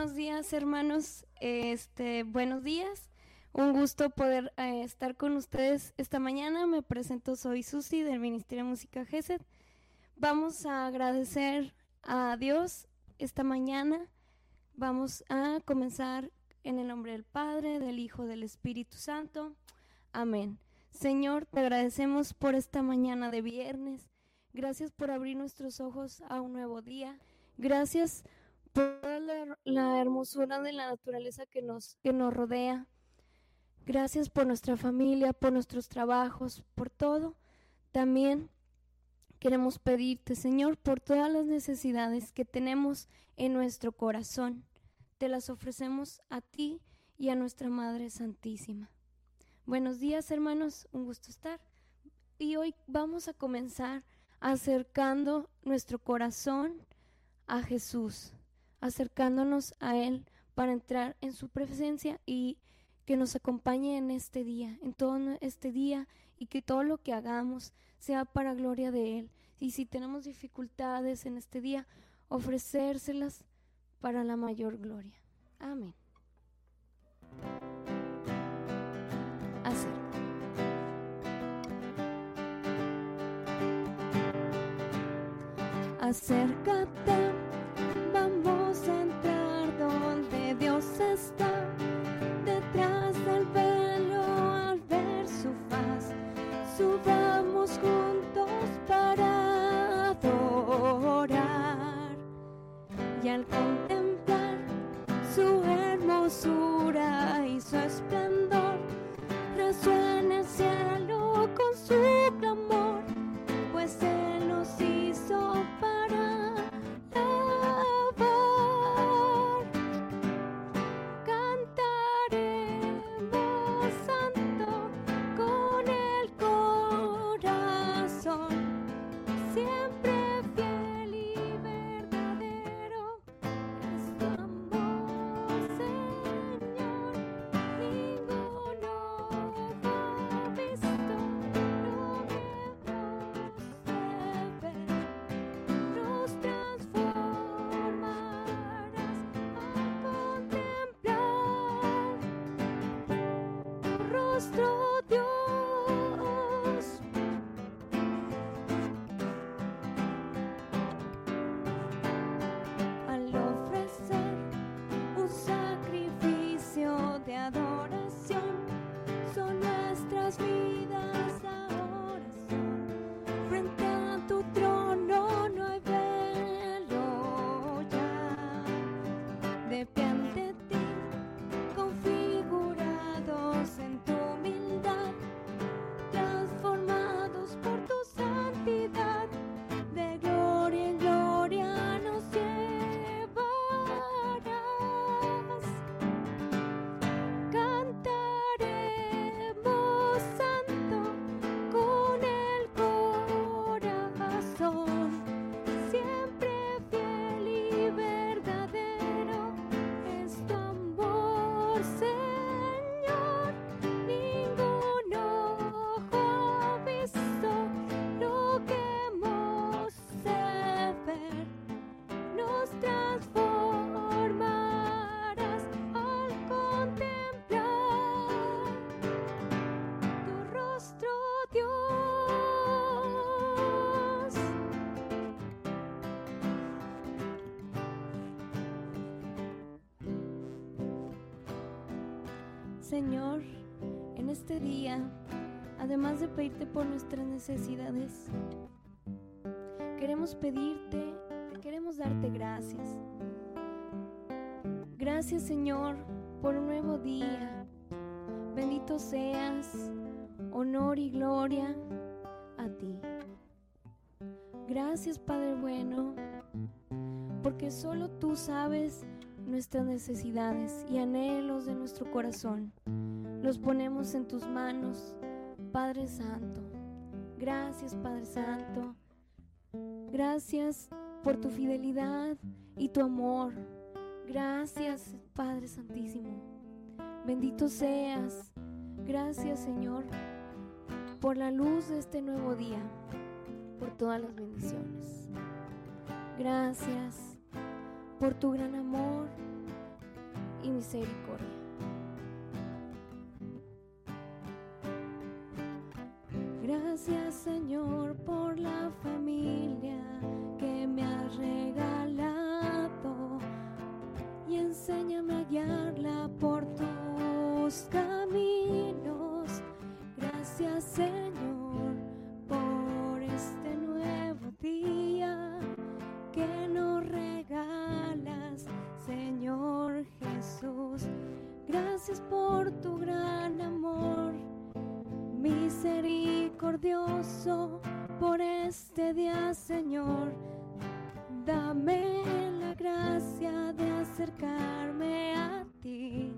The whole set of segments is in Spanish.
Buenos días hermanos. Este, buenos días. Un gusto poder eh, estar con ustedes esta mañana. Me presento, soy Susi del Ministerio de Música GESED. Vamos a agradecer a Dios esta mañana. Vamos a comenzar en el nombre del Padre, del Hijo, del Espíritu Santo. Amén. Señor, te agradecemos por esta mañana de viernes. Gracias por abrir nuestros ojos a un nuevo día. Gracias por la, la, hermosura de la naturaleza que nos, que nos rodea. Gracias por nuestra familia, por nuestros trabajos, por todo. También queremos pedirte, Señor, por todas las necesidades que tenemos en nuestro corazón. Te las ofrecemos a ti y a nuestra Madre Santísima. Buenos días, hermanos, un gusto estar. Y hoy vamos a comenzar acercando nuestro corazón a Jesús, acercándonos a Él para entrar en su presencia y que nos acompañe en este día, en todo este día y que todo lo que hagamos sea para gloria de Él. Y si tenemos dificultades en este día, ofrecérselas para la mayor gloria. Amén. Acércate, al contemplar su hermosura y su esplendor, resuena el Señor, en este día, además de pedirte por nuestras necesidades, queremos pedirte, queremos darte gracias. Gracias Señor por un nuevo día. Bendito seas, honor y gloria a ti. Gracias Padre bueno, porque solo tú sabes nuestras necesidades y anhelos de nuestro corazón. Los ponemos en tus manos, Padre Santo. Gracias Padre Santo. Gracias por tu fidelidad y tu amor. Gracias Padre Santísimo. Bendito seas. Gracias Señor por la luz de este nuevo día, por todas las bendiciones. Gracias por tu gran amor y misericordia. Gracias Señor por la familia que me has regalado y enséñame a guiarla por tus caminos. Misericordioso por este día, Señor. Dame la gracia de acercarme a ti,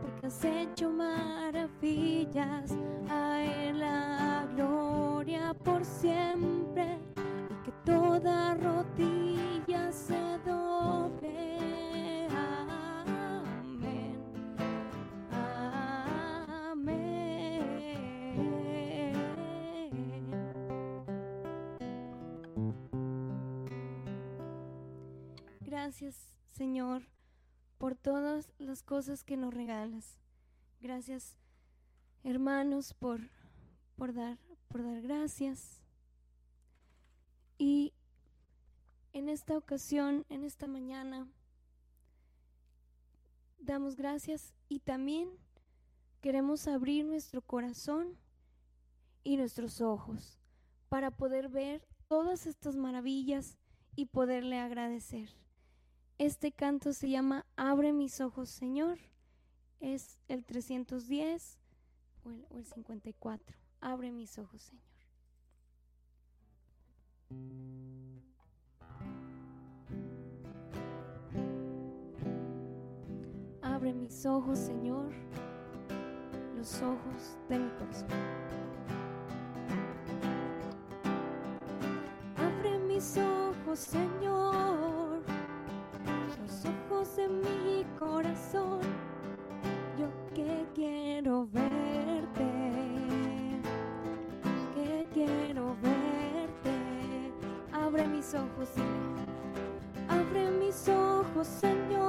porque has hecho maravillas, a la gloria por siempre, y que toda rodilla Gracias, Señor, por todas las cosas que nos regalas. Gracias, hermanos, por, por, dar, por dar gracias. Y en esta ocasión, en esta mañana, damos gracias y también queremos abrir nuestro corazón y nuestros ojos para poder ver todas estas maravillas y poderle agradecer. Este canto se llama Abre mis ojos, Señor. Es el 310 o el, o el 54. Abre mis ojos, Señor. Abre mis ojos, Señor, los ojos de mi corazón. Abre mis ojos, Señor, mi corazón. Yo que quiero verte, que quiero verte. Abre mis ojos. Abre mis ojos, Señor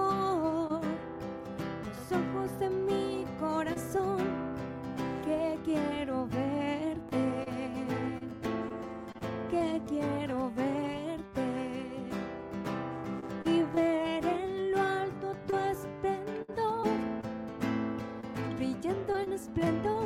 变得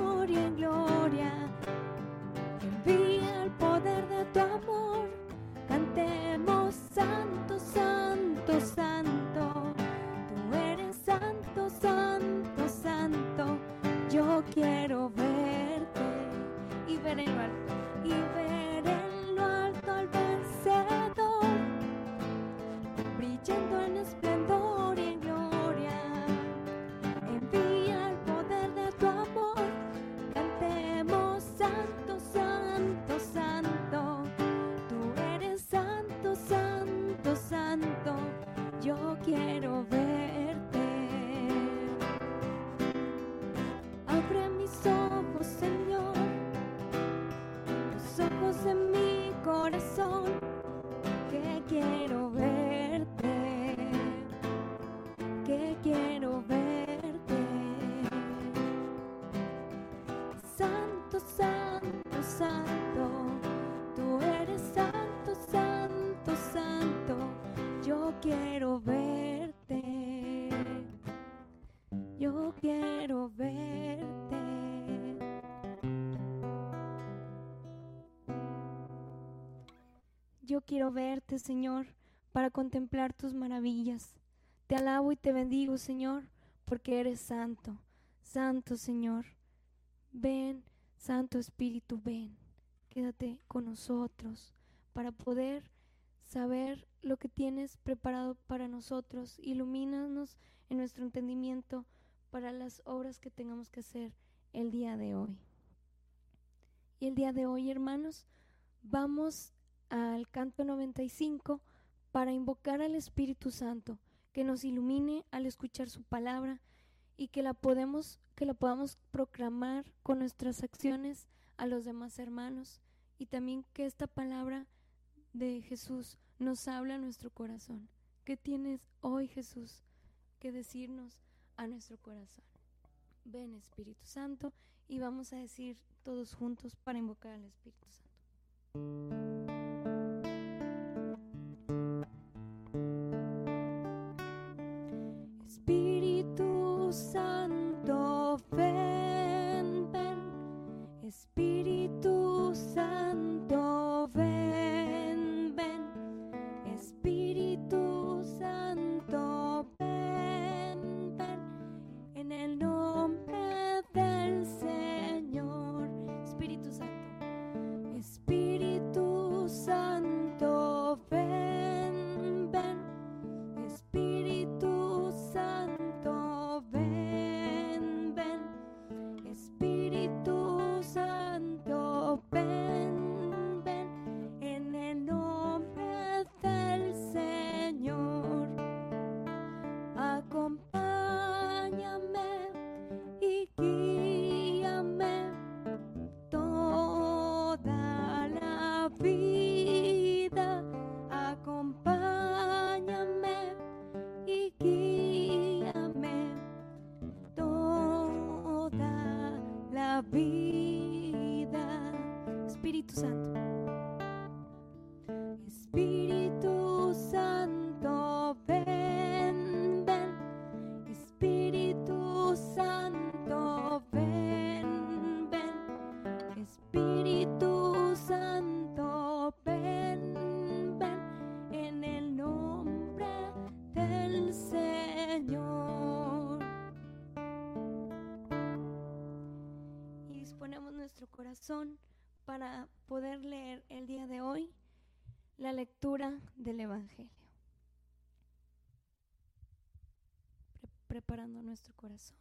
Yo quiero verte, Señor, para contemplar tus maravillas. Te alabo y te bendigo, Señor, porque eres santo. Santo, Señor. Ven, Santo Espíritu, ven. Quédate con nosotros para poder saber lo que tienes preparado para nosotros. Ilumínanos en nuestro entendimiento para las obras que tengamos que hacer el día de hoy. Y el día de hoy, hermanos, vamos al canto 95 para invocar al Espíritu Santo que nos ilumine al escuchar su palabra y que la podemos que la podamos proclamar con nuestras acciones a los demás hermanos y también que esta palabra de Jesús nos habla a nuestro corazón. ¿Qué tienes hoy, Jesús, que decirnos a nuestro corazón. Ven Espíritu Santo y vamos a decir todos juntos para invocar al Espíritu Santo. Corazón para poder leer el día de hoy la lectura del Evangelio. preparando nuestro corazón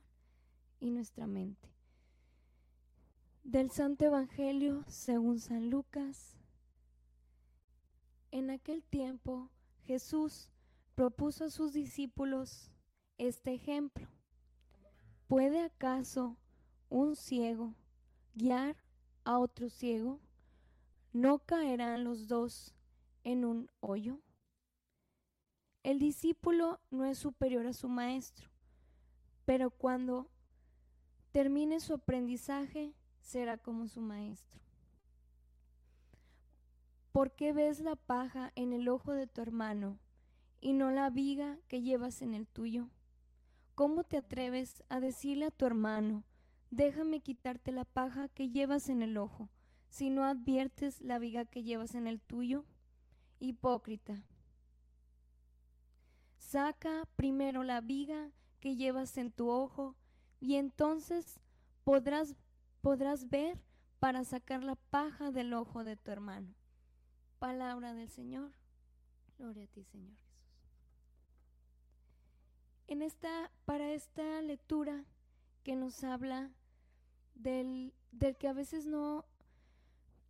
y nuestra mente. Del Santo Evangelio según San Lucas. En aquel tiempo Jesús propuso a sus discípulos este ejemplo. ¿Puede acaso un ciego guiar a otro ciego, ¿no caerán los dos en un hoyo? El discípulo no es superior a su maestro, pero cuando termine su aprendizaje será como su maestro. ¿Por qué ves la paja en el ojo de tu hermano y no la viga que llevas en el tuyo? ¿Cómo te atreves a decirle a tu hermano, déjame quitarte la paja que llevas en el ojo, si no adviertes la viga que llevas en el tuyo. Hipócrita. Saca primero la viga que llevas en tu ojo, y entonces podrás, podrás ver para sacar la paja del ojo de tu hermano. Palabra del Señor. Gloria a ti, Señor Jesús. En esta, para esta lectura que nos habla del, del que a veces no,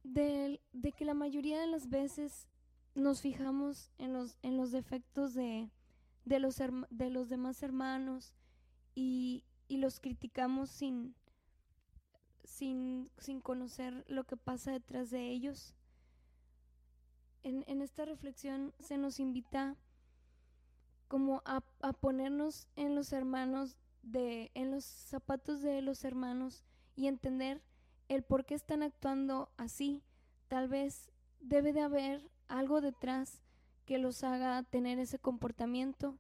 del, de que la mayoría de las veces nos fijamos en los, en los defectos de, de, los, de los demás hermanos y, y los criticamos sin, sin, sin, conocer lo que pasa detrás de ellos. En, en esta reflexión se nos invita como a, a, ponernos en los hermanos de, en los zapatos de los hermanos y entender el por qué están actuando así. Tal vez debe de haber algo detrás que los haga tener ese comportamiento,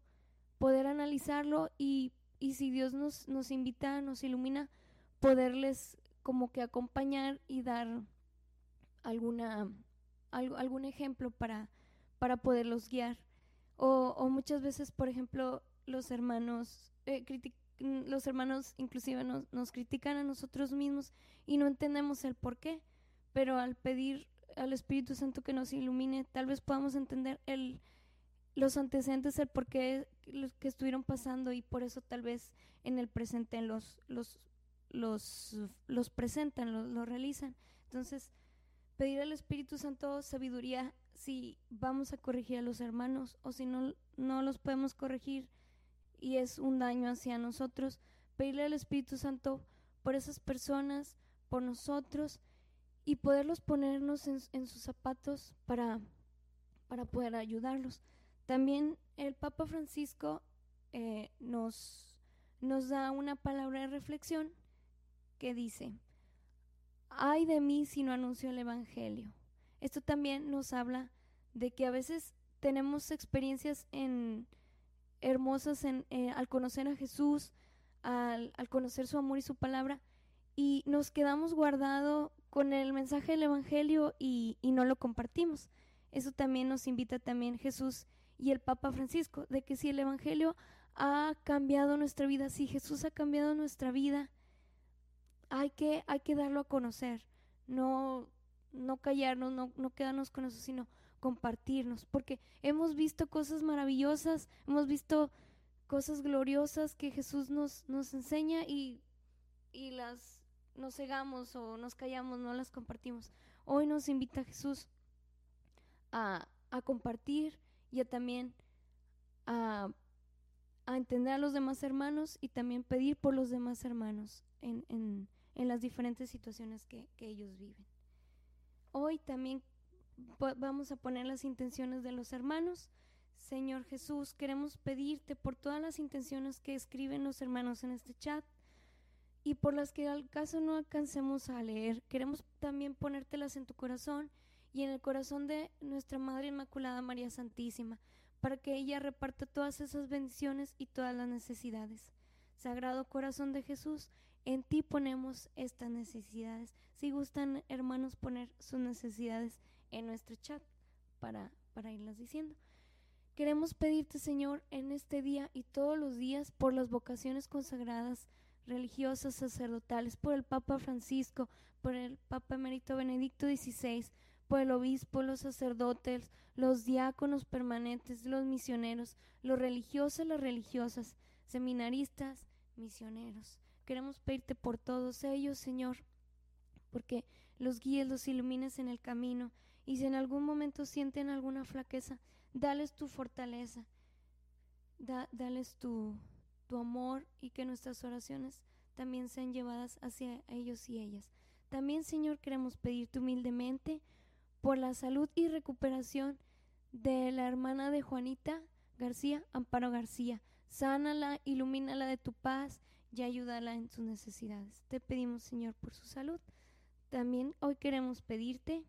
poder analizarlo y, y si Dios nos, nos invita, nos ilumina, poderles como que acompañar y dar alguna, algún ejemplo para, para poderlos guiar. O, o muchas veces, por ejemplo, los hermanos eh, los hermanos inclusive nos, nos critican a nosotros mismos y no entendemos el por qué, pero al pedir al Espíritu Santo que nos ilumine, tal vez podamos entender el, los antecedentes, el por qué los que estuvieron pasando y por eso tal vez en el presente los, los, los, los presentan, los, los realizan. Entonces, pedir al Espíritu Santo sabiduría si vamos a corregir a los hermanos o si no, no los podemos corregir y es un daño hacia nosotros, pedirle al Espíritu Santo por esas personas, por nosotros y poderlos ponernos en, sus zapatos para, para poder ayudarlos. También el Papa Francisco eh, nos, nos da una palabra de reflexión que dice, ay de mí si no anuncio el Evangelio. Esto también nos habla de que a veces tenemos experiencias en, hermosas en, eh, al conocer a Jesús, al, conocer su amor y su palabra, y nos quedamos guardados con el mensaje del Evangelio y, y no lo compartimos. Eso también nos invita también Jesús y el Papa Francisco, de que si el Evangelio ha cambiado nuestra vida, si Jesús ha cambiado nuestra vida, hay que, hay que darlo a conocer, no, no callarnos, no, no quedarnos con eso, sino compartirnos, porque hemos visto cosas maravillosas, hemos visto cosas gloriosas que Jesús nos, nos enseña y, y las nos cegamos o nos callamos, no las compartimos. Hoy nos invita Jesús a, a compartir y a también a, a, entender a los demás hermanos y también pedir por los demás hermanos en, en, en las diferentes situaciones que, que ellos viven. Hoy también vamos a poner las intenciones de los hermanos. Señor Jesús, queremos pedirte por todas las intenciones que escriben los hermanos en este chat y por las que al caso no alcancemos a leer. Queremos también ponértelas en tu corazón y en el corazón de nuestra Madre Inmaculada María Santísima, para que ella reparta todas esas bendiciones y todas las necesidades. Sagrado Corazón de Jesús, en ti ponemos estas necesidades. Si gustan, hermanos, poner sus necesidades en nuestro chat para, para irlas diciendo. Queremos pedirte, Señor, en este día y todos los días por las vocaciones consagradas, religiosas, sacerdotales, por el Papa Francisco, por el Papa Emérito Benedicto XVI, por el obispo, los sacerdotes, los diáconos permanentes, los misioneros, los religiosos, las religiosas, seminaristas, misioneros. Queremos pedirte por todos ellos, Señor, porque los guíes, los ilumines en el camino y si en algún momento sienten alguna flaqueza, dales tu fortaleza, dales tu, tu amor y que nuestras oraciones también sean llevadas hacia ellos y ellas. También, Señor, queremos pedirte humildemente por la salud y recuperación de la hermana de Juanita García, Amparo García. Sánala, ilumínala de tu paz y ayúdala en sus necesidades. Te pedimos, Señor, por su salud. También hoy queremos pedirte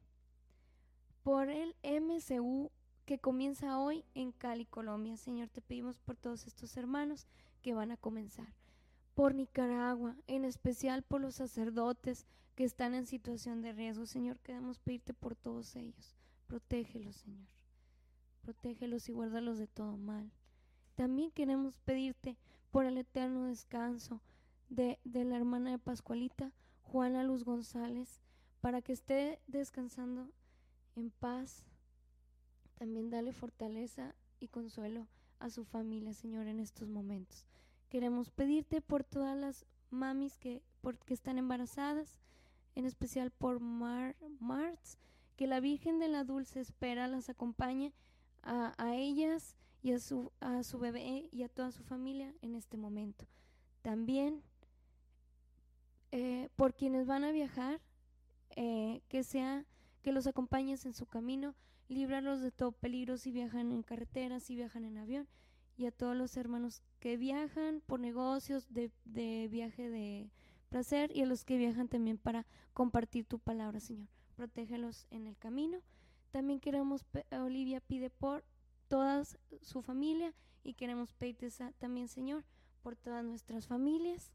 por el MCU que comienza hoy en Cali, Colombia. Señor, te pedimos por todos estos hermanos que van a comenzar. Por Nicaragua, en especial por los sacerdotes que están en situación de riesgo. Señor, queremos pedirte por todos ellos. Protégelos, Señor. Protégelos y guárdalos de todo mal. También queremos pedirte por el eterno descanso de, de la hermana de Pascualita, Juana Luz González, para que esté descansando en paz. También dale fortaleza y consuelo a su familia, Señor, en estos momentos. Queremos pedirte por todas las mamis que, por, que están embarazadas, en especial por Mar, Marts, que la Virgen de la Dulce Espera las acompañe a, a ellas y a su, a su bebé y a toda su familia en este momento. También eh, por quienes van a viajar, eh, que sea que los acompañes en su camino, líbralos de todo peligro si viajan en carretera, si viajan en avión, y a todos los hermanos que viajan por negocios, de, de viaje de placer, y a los que viajan también para compartir tu palabra, Señor. Protégelos en el camino. También queremos, Olivia pide por toda su familia y queremos pedirte también, Señor, por todas nuestras familias,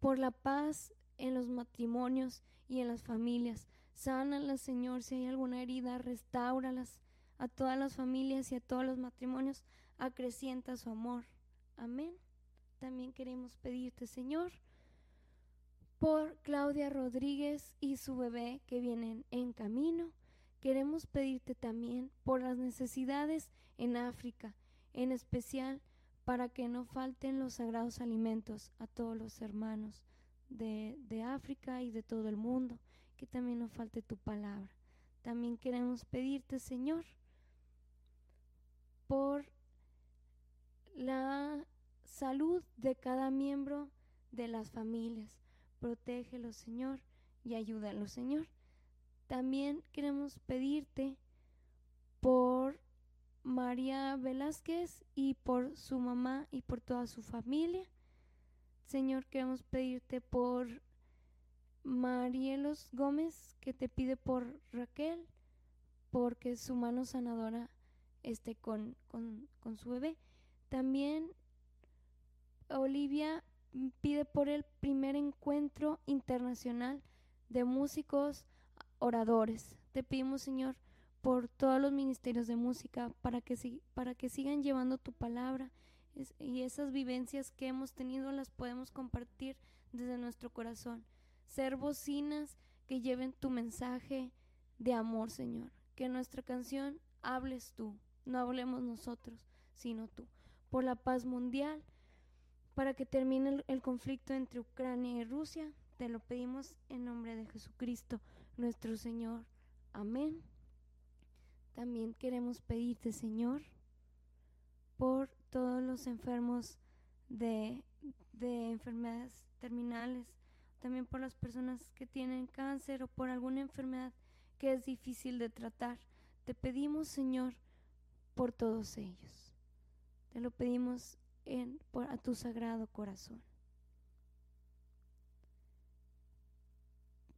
por la paz en los matrimonios y en las familias, Sánalas, Señor, si hay alguna herida, restáuralas a todas las familias y a todos los matrimonios, acrecienta su amor. Amén. También queremos pedirte, Señor, por Claudia Rodríguez y su bebé que vienen en camino. Queremos pedirte también por las necesidades en África, en especial para que no falten los sagrados alimentos a todos los hermanos de, de África y de todo el mundo que también nos falte tu palabra. También queremos pedirte, Señor, por la salud de cada miembro de las familias. Protégelos, Señor, y ayúdalos, Señor. También queremos pedirte por María Velázquez y por su mamá y por toda su familia. Señor, queremos pedirte por Marielos Gómez, que te pide por Raquel, porque su mano sanadora esté con, con, con su bebé. También Olivia pide por el primer encuentro internacional de músicos oradores. Te pedimos, Señor, por todos los ministerios de música, para que, para que sigan llevando tu palabra y esas vivencias que hemos tenido las podemos compartir desde nuestro corazón. Ser bocinas que lleven tu mensaje de amor, Señor. Que nuestra canción hables tú, no hablemos nosotros, sino tú. Por la paz mundial, para que termine el, conflicto entre Ucrania y Rusia, te lo pedimos en nombre de Jesucristo, nuestro Señor. Amén. También queremos pedirte, Señor, por todos los enfermos de, de enfermedades terminales, también por las personas que tienen cáncer o por alguna enfermedad que es difícil de tratar. Te pedimos, Señor, por todos ellos. Te lo pedimos en, por, a tu sagrado corazón.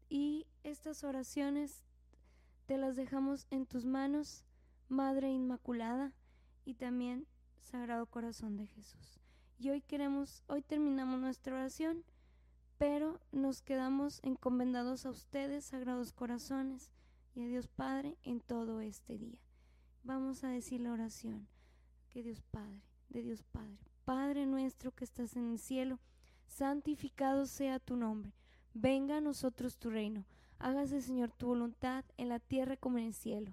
Y estas oraciones te las dejamos en tus manos, Madre Inmaculada, y también Sagrado Corazón de Jesús. Y hoy queremos, hoy terminamos nuestra oración, pero nos quedamos encomendados a ustedes, Sagrados Corazones, y a Dios Padre en todo este día. Vamos a decir la oración que Dios Padre, de Dios Padre, Padre nuestro que estás en el cielo, santificado sea tu nombre, venga a nosotros tu reino, hágase Señor tu voluntad en la tierra como en el cielo.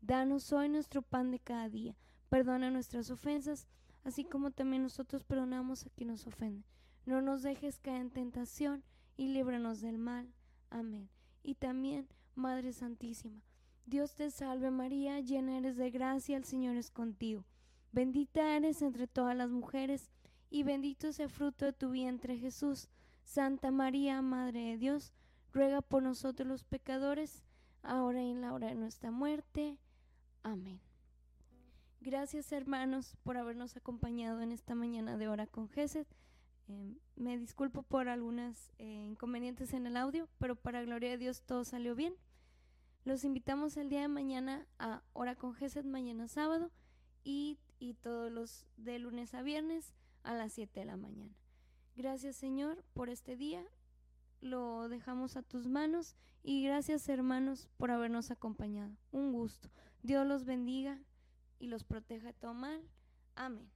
Danos hoy nuestro pan de cada día Perdona nuestras ofensas, así como también nosotros perdonamos a quien nos ofende. No nos dejes caer en tentación y líbranos del mal. Amén. Y también, Madre Santísima, Dios te salve María, llena eres de gracia, el Señor es contigo. Bendita eres entre todas las mujeres, y bendito es el fruto de tu vientre Jesús. Santa María, Madre de Dios, ruega por nosotros los pecadores, ahora y en la hora de nuestra muerte. Amén. Gracias hermanos por habernos acompañado en esta mañana de hora con Gesed. Em, me disculpo por algunos eh, inconvenientes en el audio, pero para gloria de Dios todo salió bien. Los invitamos el día de mañana a hora con Gesed, mañana sábado, y, y todos los de lunes a viernes a las 7 de la mañana. Gracias Señor por este día, lo dejamos a tus manos y gracias hermanos por habernos acompañado. Un gusto. Dios los bendiga y los proteja de todo mal. Amén.